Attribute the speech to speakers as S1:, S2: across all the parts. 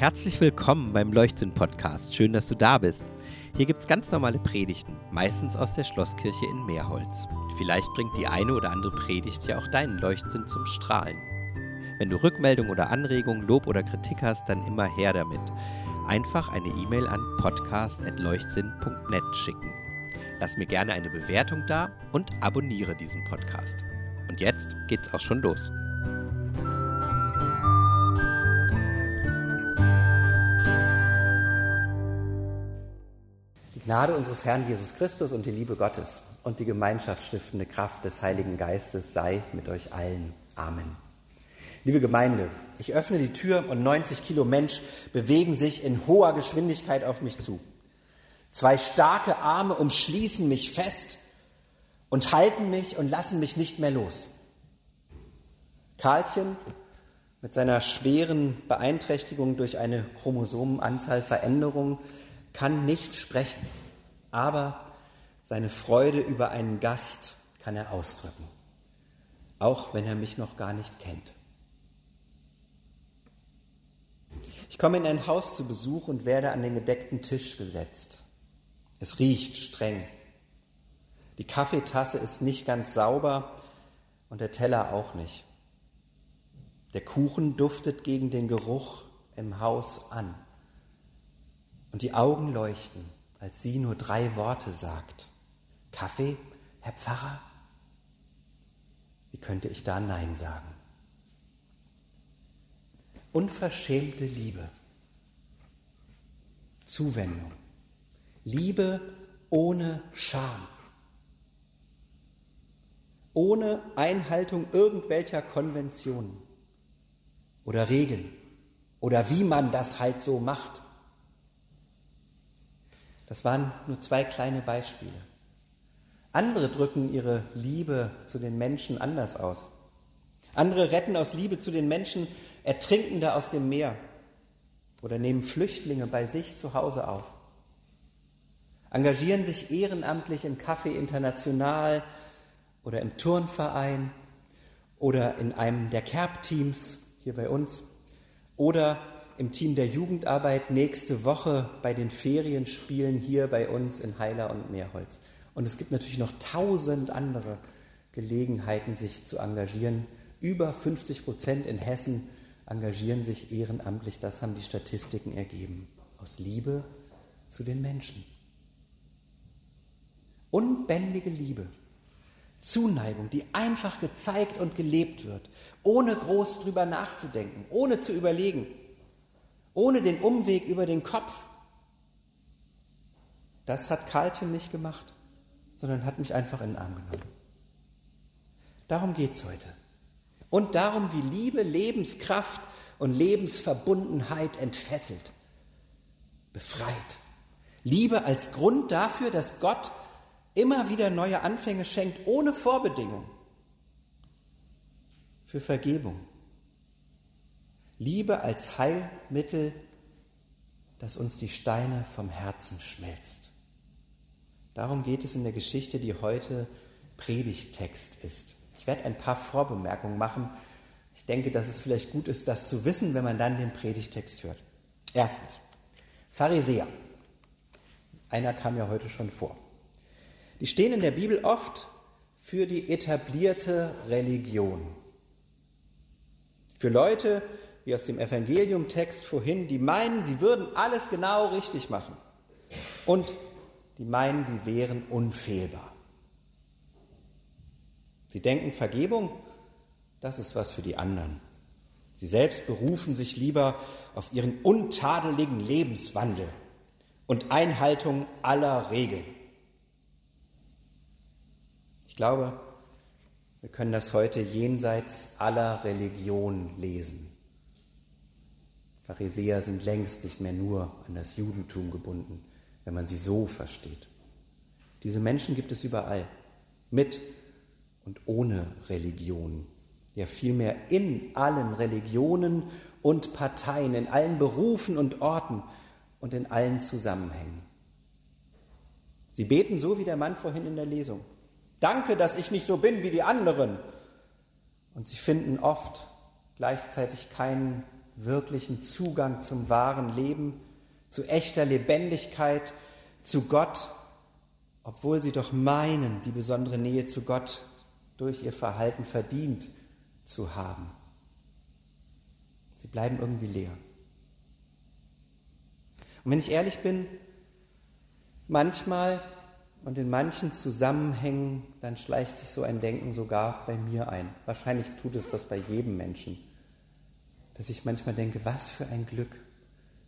S1: Herzlich willkommen beim Leuchtsinn-Podcast. Schön, dass du da bist. Hier gibt es ganz normale Predigten, meistens aus der Schlosskirche in Meerholz. Vielleicht bringt die eine oder andere Predigt ja auch deinen Leuchtsinn zum Strahlen. Wenn du Rückmeldung oder Anregung, Lob oder Kritik hast, dann immer her damit. Einfach eine E-Mail an podcast.leuchtsinn.net schicken. Lass mir gerne eine Bewertung da und abonniere diesen Podcast. Und jetzt geht's auch schon los.
S2: Die Gnade unseres Herrn Jesus Christus und die Liebe Gottes und die gemeinschaftsstiftende Kraft des Heiligen Geistes sei mit euch allen. Amen. Liebe Gemeinde, ich öffne die Tür und 90 Kilo Mensch bewegen sich in hoher Geschwindigkeit auf mich zu. Zwei starke Arme umschließen mich fest und halten mich und lassen mich nicht mehr los. Karlchen mit seiner schweren Beeinträchtigung durch eine Chromosomenanzahlveränderung kann nicht sprechen, aber seine Freude über einen Gast kann er ausdrücken, auch wenn er mich noch gar nicht kennt. Ich komme in ein Haus zu Besuch und werde an den gedeckten Tisch gesetzt. Es riecht streng. Die Kaffeetasse ist nicht ganz sauber und der Teller auch nicht. Der Kuchen duftet gegen den Geruch im Haus an. Und die Augen leuchten, als sie nur drei Worte sagt. Kaffee, Herr Pfarrer? Wie könnte ich da Nein sagen? Unverschämte Liebe, Zuwendung, Liebe ohne Scham, ohne Einhaltung irgendwelcher Konventionen oder Regeln oder wie man das halt so macht. Das waren nur zwei kleine Beispiele. Andere drücken ihre Liebe zu den Menschen anders aus. Andere retten aus Liebe zu den Menschen Ertrinkende aus dem Meer oder nehmen Flüchtlinge bei sich zu Hause auf. Engagieren sich ehrenamtlich im Café International oder im Turnverein oder in einem der Kerb-Teams hier bei uns oder im Team der Jugendarbeit nächste Woche bei den Ferienspielen hier bei uns in Heiler und Meerholz. Und es gibt natürlich noch tausend andere Gelegenheiten, sich zu engagieren, über 50 Prozent in Hessen engagieren sich ehrenamtlich, das haben die Statistiken ergeben, aus Liebe zu den Menschen. Unbändige Liebe, Zuneigung, die einfach gezeigt und gelebt wird, ohne groß drüber nachzudenken, ohne zu überlegen, ohne den Umweg über den Kopf. Das hat Karlchen nicht gemacht, sondern hat mich einfach in den Arm genommen. Darum geht es heute und darum, wie Liebe Lebenskraft und Lebensverbundenheit entfesselt, befreit. Liebe als Grund dafür, dass Gott immer wieder neue Anfänge schenkt, ohne Vorbedingung, für Vergebung. Liebe als Heilmittel, das uns die Steine vom Herzen schmelzt. Darum geht es in der Geschichte, die heute Predigttext ist. Ich werde ein paar Vorbemerkungen machen. Ich denke, dass es vielleicht gut ist, das zu wissen, wenn man dann den Predigtext hört. Erstens, Pharisäer. Einer kam ja heute schon vor. Die stehen in der Bibel oft für die etablierte Religion. Für Leute, wie aus dem Evangeliumtext vorhin, die meinen, sie würden alles genau richtig machen. Und die meinen, sie wären unfehlbar. Sie denken, Vergebung, das ist was für die anderen. Sie selbst berufen sich lieber auf ihren untadeligen Lebenswandel und Einhaltung aller Regeln. Ich glaube, wir können das heute jenseits aller Religion lesen. Pharisäer sind längst nicht mehr nur an das Judentum gebunden, wenn man sie so versteht. Diese Menschen gibt es überall, mit und ohne Religion. Ja, vielmehr in allen Religionen und Parteien, in allen Berufen und Orten und in allen Zusammenhängen. Sie beten so wie der Mann vorhin in der Lesung. Danke, dass ich nicht so bin wie die anderen. Und sie finden oft gleichzeitig keinen wirklichen Zugang zum wahren Leben, zu echter Lebendigkeit, zu Gott, obwohl sie doch meinen, die besondere Nähe zu Gott durch ihr Verhalten verdient zu haben. Sie bleiben irgendwie leer. Und wenn ich ehrlich bin, manchmal und in manchen Zusammenhängen, dann schleicht sich so ein Denken sogar bei mir ein. Wahrscheinlich tut es das bei jedem Menschen. Dass ich manchmal denke, was für ein Glück,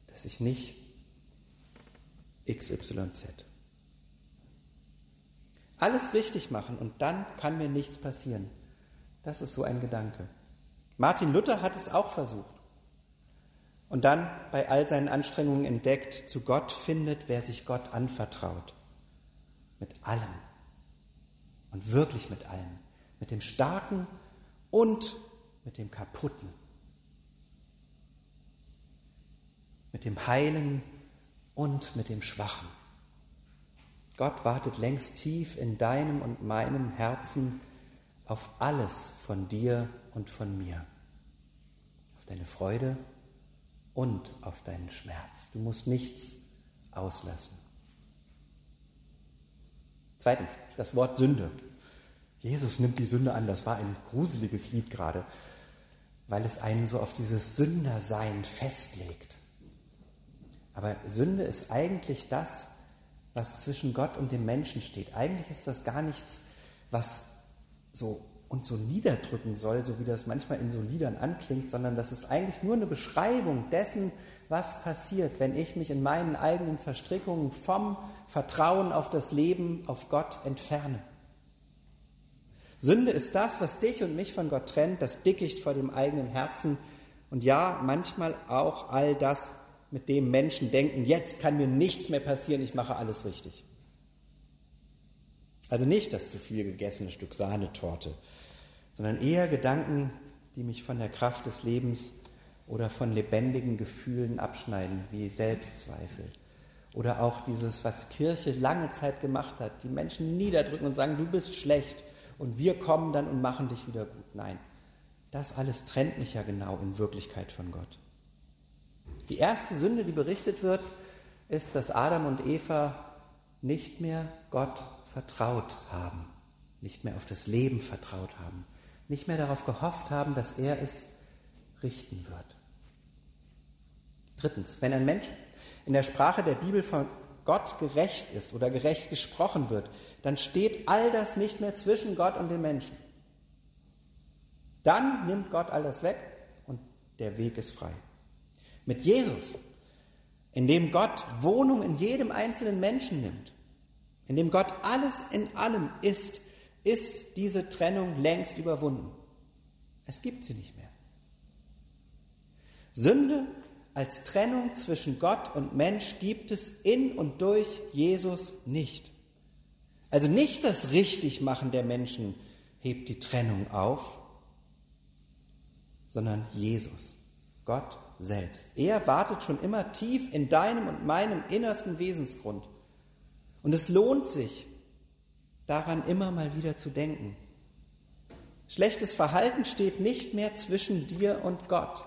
S2: dass ich nicht XYZ. Alles richtig machen und dann kann mir nichts passieren. Das ist so ein Gedanke. Martin Luther hat es auch versucht. Und dann bei all seinen Anstrengungen entdeckt, zu Gott findet, wer sich Gott anvertraut. Mit allem. Und wirklich mit allem. Mit dem Starken und mit dem Kaputten. Mit dem Heilen und mit dem Schwachen. Gott wartet längst tief in deinem und meinem Herzen auf alles von dir und von mir. Auf deine Freude und auf deinen Schmerz. Du musst nichts auslassen. Zweitens, das Wort Sünde. Jesus nimmt die Sünde an. Das war ein gruseliges Lied gerade, weil es einen so auf dieses Sündersein festlegt. Aber Sünde ist eigentlich das, was zwischen Gott und dem Menschen steht. Eigentlich ist das gar nichts, was so und so niederdrücken soll, so wie das manchmal in so Liedern anklingt, sondern das ist eigentlich nur eine Beschreibung dessen, was passiert, wenn ich mich in meinen eigenen Verstrickungen vom Vertrauen auf das Leben, auf Gott entferne. Sünde ist das, was dich und mich von Gott trennt, das Dickicht vor dem eigenen Herzen und ja, manchmal auch all das, mit dem Menschen denken, jetzt kann mir nichts mehr passieren, ich mache alles richtig. Also nicht das zu viel gegessene Stück Sahnetorte, sondern eher Gedanken, die mich von der Kraft des Lebens oder von lebendigen Gefühlen abschneiden, wie Selbstzweifel. Oder auch dieses, was Kirche lange Zeit gemacht hat, die Menschen niederdrücken und sagen, du bist schlecht und wir kommen dann und machen dich wieder gut. Nein, das alles trennt mich ja genau in Wirklichkeit von Gott. Die erste Sünde, die berichtet wird, ist, dass Adam und Eva nicht mehr Gott vertraut haben, nicht mehr auf das Leben vertraut haben, nicht mehr darauf gehofft haben, dass er es richten wird. Drittens, wenn ein Mensch in der Sprache der Bibel von Gott gerecht ist oder gerecht gesprochen wird, dann steht all das nicht mehr zwischen Gott und dem Menschen. Dann nimmt Gott all das weg und der Weg ist frei. Mit Jesus, in dem Gott Wohnung in jedem einzelnen Menschen nimmt, in dem Gott alles in allem ist, ist diese Trennung längst überwunden. Es gibt sie nicht mehr. Sünde als Trennung zwischen Gott und Mensch gibt es in und durch Jesus nicht. Also nicht das Richtigmachen der Menschen hebt die Trennung auf, sondern Jesus, Gott selbst. Er wartet schon immer tief in deinem und meinem innersten Wesensgrund. Und es lohnt sich, daran immer mal wieder zu denken. Schlechtes Verhalten steht nicht mehr zwischen dir und Gott.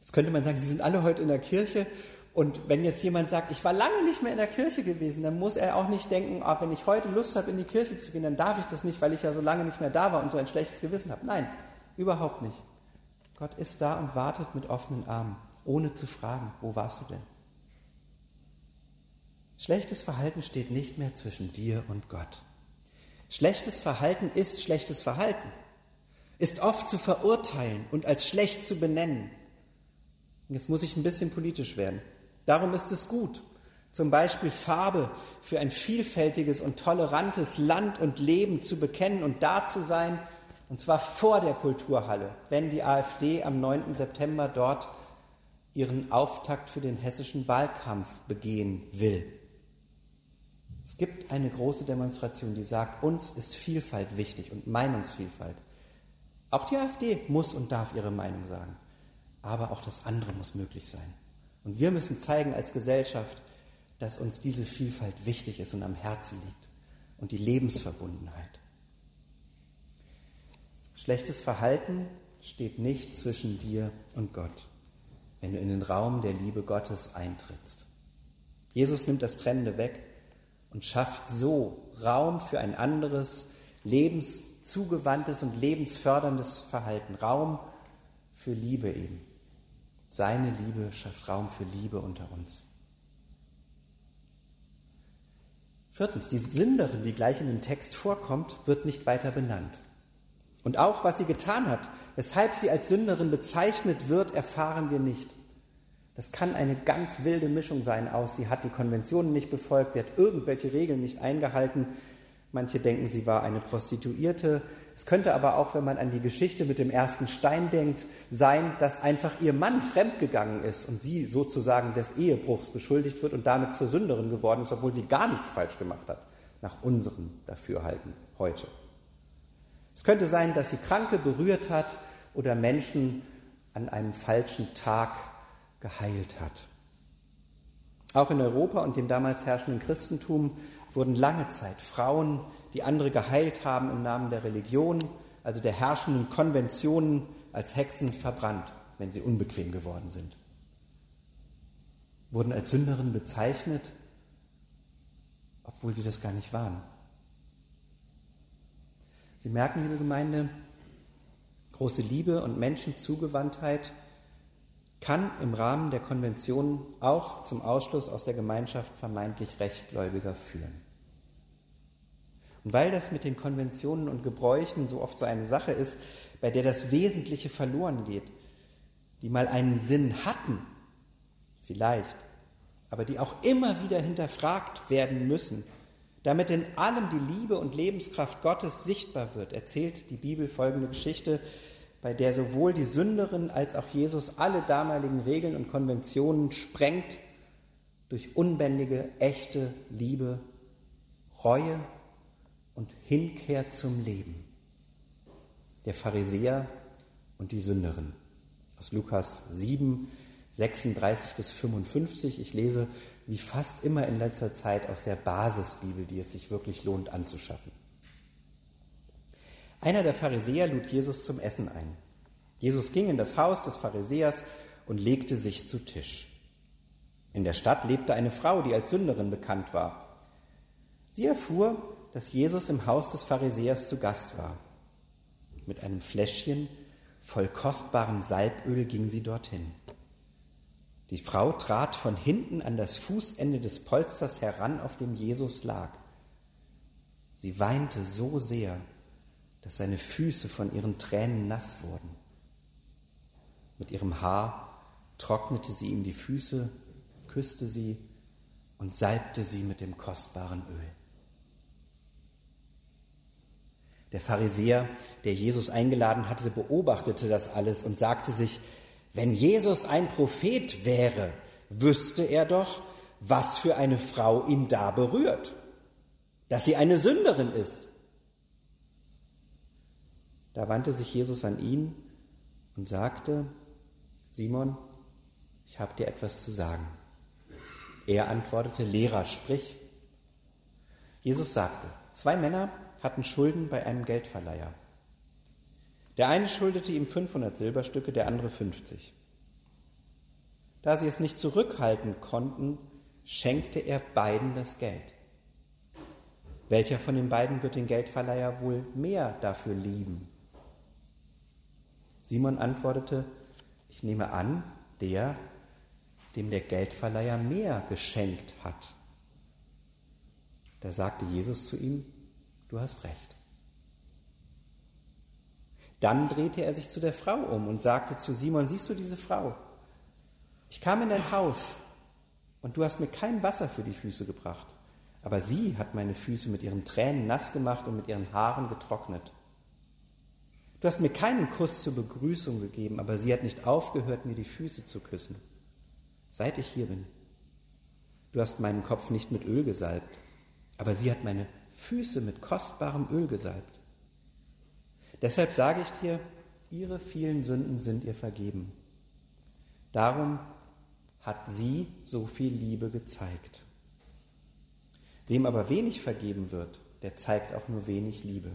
S2: Jetzt könnte man sagen, Sie sind alle heute in der Kirche und wenn jetzt jemand sagt, ich war lange nicht mehr in der Kirche gewesen, dann muss er auch nicht denken, ah, wenn ich heute Lust habe, in die Kirche zu gehen, dann darf ich das nicht, weil ich ja so lange nicht mehr da war und so ein schlechtes Gewissen habe. Nein, überhaupt nicht. Gott ist da und wartet mit offenen Armen, ohne zu fragen, wo warst du denn? Schlechtes Verhalten steht nicht mehr zwischen dir und Gott. Schlechtes Verhalten ist schlechtes Verhalten, ist oft zu verurteilen und als schlecht zu benennen. Jetzt muss ich ein bisschen politisch werden. Darum ist es gut, zum Beispiel Farbe für ein vielfältiges und tolerantes Land und Leben zu bekennen und da zu sein, und zwar vor der Kulturhalle, wenn die AfD am 9. September dort ihren Auftakt für den hessischen Wahlkampf begehen will. Es gibt eine große Demonstration, die sagt, uns ist Vielfalt wichtig und Meinungsvielfalt. Auch die AfD muss und darf ihre Meinung sagen. Aber auch das andere muss möglich sein. Und wir müssen zeigen als Gesellschaft, dass uns diese Vielfalt wichtig ist und am Herzen liegt. Und die Lebensverbundenheit. Schlechtes Verhalten steht nicht zwischen dir und Gott, wenn du in den Raum der Liebe Gottes eintrittst. Jesus nimmt das Trennende weg und schafft so Raum für ein anderes, lebenszugewandtes und lebensförderndes Verhalten. Raum für Liebe eben. Seine Liebe schafft Raum für Liebe unter uns. Viertens, die Sünderin, die gleich in dem Text vorkommt, wird nicht weiter benannt. Und auch, was sie getan hat, weshalb sie als Sünderin bezeichnet wird, erfahren wir nicht. Das kann eine ganz wilde Mischung sein aus, sie hat die Konventionen nicht befolgt, sie hat irgendwelche Regeln nicht eingehalten. Manche denken, sie war eine Prostituierte. Es könnte aber auch, wenn man an die Geschichte mit dem ersten Stein denkt, sein, dass einfach ihr Mann fremdgegangen ist und sie sozusagen des Ehebruchs beschuldigt wird und damit zur Sünderin geworden ist, obwohl sie gar nichts falsch gemacht hat, nach unserem Dafürhalten heute. Es könnte sein, dass sie Kranke berührt hat oder Menschen an einem falschen Tag geheilt hat. Auch in Europa und dem damals herrschenden Christentum wurden lange Zeit Frauen, die andere geheilt haben im Namen der Religion, also der herrschenden Konventionen, als Hexen verbrannt, wenn sie unbequem geworden sind. Wurden als Sünderin bezeichnet, obwohl sie das gar nicht waren. Sie merken, liebe Gemeinde, große Liebe und Menschenzugewandtheit kann im Rahmen der Konvention auch zum Ausschluss aus der Gemeinschaft vermeintlich Rechtgläubiger führen. Und weil das mit den Konventionen und Gebräuchen so oft so eine Sache ist, bei der das Wesentliche verloren geht, die mal einen Sinn hatten, vielleicht, aber die auch immer wieder hinterfragt werden müssen, damit in allem die Liebe und Lebenskraft Gottes sichtbar wird, erzählt die Bibel folgende Geschichte bei der sowohl die Sünderin als auch Jesus alle damaligen Regeln und Konventionen sprengt durch unbändige, echte Liebe, Reue und Hinkehr zum Leben. Der Pharisäer und die Sünderin. Aus Lukas 7, 36 bis 55. Ich lese wie fast immer in letzter Zeit aus der Basisbibel, die es sich wirklich lohnt anzuschaffen. Einer der Pharisäer lud Jesus zum Essen ein. Jesus ging in das Haus des Pharisäers und legte sich zu Tisch. In der Stadt lebte eine Frau, die als Sünderin bekannt war. Sie erfuhr, dass Jesus im Haus des Pharisäers zu Gast war. Mit einem Fläschchen voll kostbarem Salböl ging sie dorthin. Die Frau trat von hinten an das Fußende des Polsters heran, auf dem Jesus lag. Sie weinte so sehr, dass seine Füße von ihren Tränen nass wurden. Mit ihrem Haar trocknete sie ihm die Füße, küsste sie und salbte sie mit dem kostbaren Öl. Der Pharisäer, der Jesus eingeladen hatte, beobachtete das alles und sagte sich, wenn Jesus ein Prophet wäre, wüsste er doch, was für eine Frau ihn da berührt, dass sie eine Sünderin ist. Da wandte sich Jesus an ihn und sagte, Simon, ich habe dir etwas zu sagen. Er antwortete, Lehrer, sprich. Jesus sagte, zwei Männer hatten Schulden bei einem Geldverleiher. Der eine schuldete ihm 500 Silberstücke, der andere 50. Da sie es nicht zurückhalten konnten, schenkte er beiden das Geld. Welcher von den beiden wird den Geldverleiher wohl mehr dafür lieben? Simon antwortete, ich nehme an, der, dem der Geldverleiher mehr geschenkt hat. Da sagte Jesus zu ihm, du hast recht. Dann drehte er sich zu der Frau um und sagte zu Simon, siehst du diese Frau? Ich kam in dein Haus und du hast mir kein Wasser für die Füße gebracht, aber sie hat meine Füße mit ihren Tränen nass gemacht und mit ihren Haaren getrocknet. Du hast mir keinen Kuss zur Begrüßung gegeben, aber sie hat nicht aufgehört, mir die Füße zu küssen, seit ich hier bin. Du hast meinen Kopf nicht mit Öl gesalbt, aber sie hat meine Füße mit kostbarem Öl gesalbt. Deshalb sage ich dir, ihre vielen Sünden sind ihr vergeben. Darum hat sie so viel Liebe gezeigt. Wem aber wenig vergeben wird, der zeigt auch nur wenig Liebe.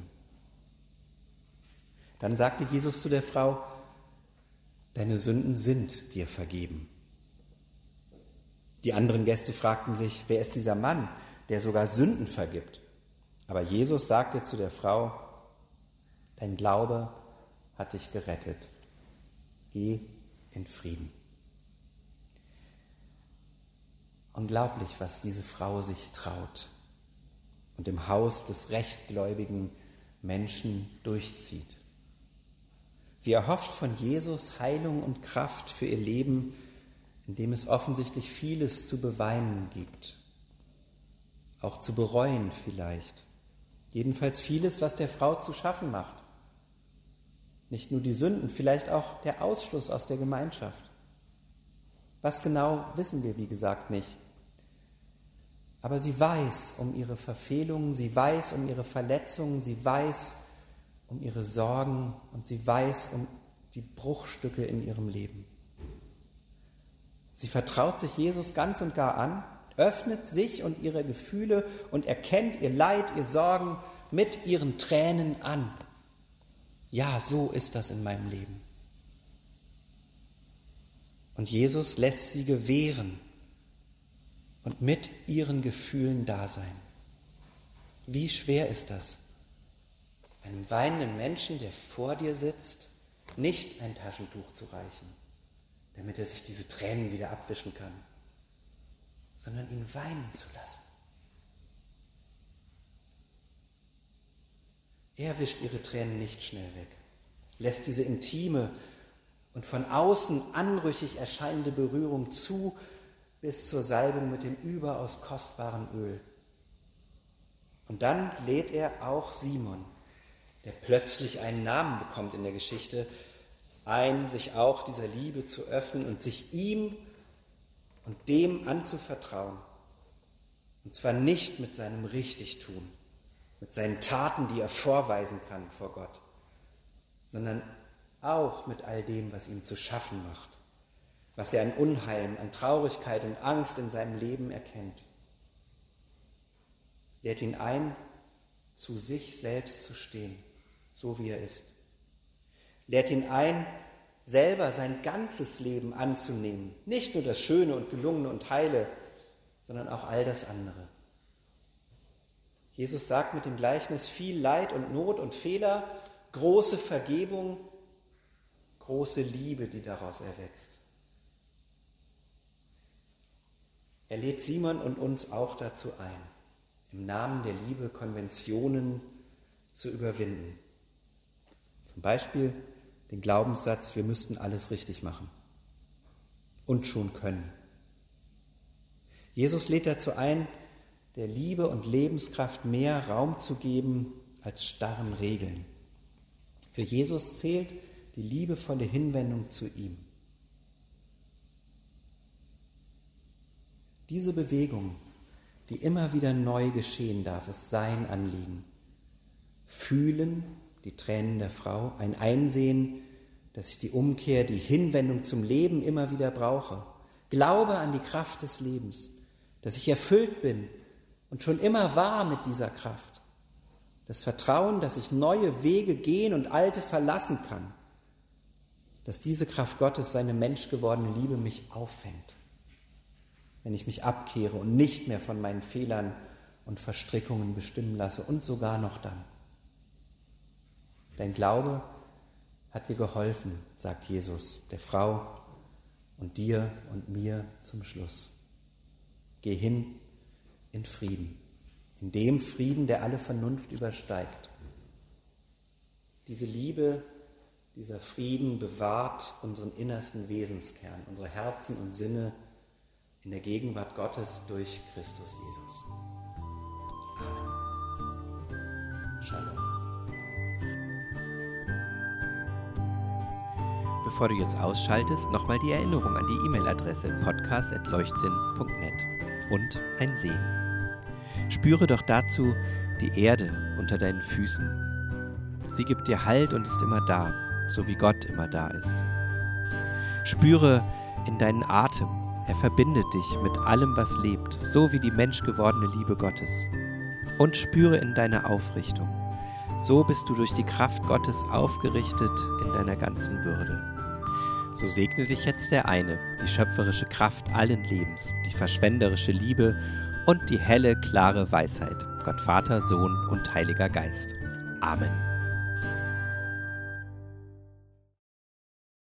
S2: Dann sagte Jesus zu der Frau, deine Sünden sind dir vergeben. Die anderen Gäste fragten sich, wer ist dieser Mann, der sogar Sünden vergibt? Aber Jesus sagte zu der Frau, dein Glaube hat dich gerettet. Geh in Frieden. Unglaublich, was diese Frau sich traut und im Haus des rechtgläubigen Menschen durchzieht. Sie erhofft von Jesus Heilung und Kraft für ihr Leben, in dem es offensichtlich vieles zu beweinen gibt, auch zu bereuen vielleicht. Jedenfalls vieles, was der Frau zu schaffen macht. Nicht nur die Sünden, vielleicht auch der Ausschluss aus der Gemeinschaft. Was genau wissen wir, wie gesagt, nicht. Aber sie weiß um ihre Verfehlungen, sie weiß um ihre Verletzungen, sie weiß um ihre Sorgen und sie weiß um die Bruchstücke in ihrem Leben. Sie vertraut sich Jesus ganz und gar an, öffnet sich und ihre Gefühle und erkennt ihr Leid, ihr Sorgen mit ihren Tränen an. Ja, so ist das in meinem Leben. Und Jesus lässt sie gewähren und mit ihren Gefühlen da sein. Wie schwer ist das, einem weinenden Menschen, der vor dir sitzt, nicht ein Taschentuch zu reichen, damit er sich diese Tränen wieder abwischen kann, sondern ihn weinen zu lassen. Er wischt ihre Tränen nicht schnell weg, lässt diese intime und von außen anrüchig erscheinende Berührung zu, bis zur Salbung mit dem überaus kostbaren Öl. Und dann lädt er auch Simon, der plötzlich einen Namen bekommt in der Geschichte, ein, sich auch dieser Liebe zu öffnen und sich ihm und dem anzuvertrauen. Und zwar nicht mit seinem Richtigtun, mit seinen Taten, die er vorweisen kann vor Gott, sondern auch mit all dem, was ihm zu schaffen macht, was er an Unheil, an Traurigkeit und Angst in seinem Leben erkennt. Lädt ihn ein, zu sich selbst zu stehen so wie er ist. Lehrt ihn ein, selber sein ganzes Leben anzunehmen. Nicht nur das Schöne und Gelungene und Heile, sondern auch all das andere. Jesus sagt mit dem Gleichnis viel Leid und Not und Fehler, große Vergebung, große Liebe, die daraus erwächst. Er lädt Simon und uns auch dazu ein, im Namen der Liebe Konventionen zu überwinden. Zum Beispiel den Glaubenssatz, wir müssten alles richtig machen und schon können. Jesus lädt dazu ein, der Liebe und Lebenskraft mehr Raum zu geben als starren Regeln. Für Jesus zählt die liebevolle Hinwendung zu ihm. Diese Bewegung, die immer wieder neu geschehen darf, ist sein Anliegen. Fühlen die Tränen der Frau, ein Einsehen, dass ich die Umkehr, die Hinwendung zum Leben immer wieder brauche. Glaube an die Kraft des Lebens, dass ich erfüllt bin und schon immer war mit dieser Kraft. Das Vertrauen, dass ich neue Wege gehen und alte verlassen kann. Dass diese Kraft Gottes, seine menschgewordene Liebe, mich auffängt. Wenn ich mich abkehre und nicht mehr von meinen Fehlern und Verstrickungen bestimmen lasse und sogar noch dann. Dein Glaube hat dir geholfen, sagt Jesus der Frau und dir und mir zum Schluss. Geh hin in Frieden, in dem Frieden, der alle Vernunft übersteigt. Diese Liebe, dieser Frieden bewahrt unseren innersten Wesenskern, unsere Herzen und Sinne in der Gegenwart Gottes durch Christus Jesus. Amen. Shalom.
S1: bevor du jetzt ausschaltest, nochmal die Erinnerung an die E-Mail-Adresse podcast.leuchtsinn.net und ein Sehen. Spüre doch dazu die Erde unter deinen Füßen. Sie gibt dir Halt und ist immer da, so wie Gott immer da ist. Spüre in deinen Atem, er verbindet dich mit allem, was lebt, so wie die menschgewordene Liebe Gottes. Und spüre in deine Aufrichtung. So bist du durch die Kraft Gottes aufgerichtet in deiner ganzen Würde. So segne dich jetzt der eine, die schöpferische Kraft allen Lebens, die verschwenderische Liebe und die helle, klare Weisheit, Gott Vater, Sohn und Heiliger Geist. Amen.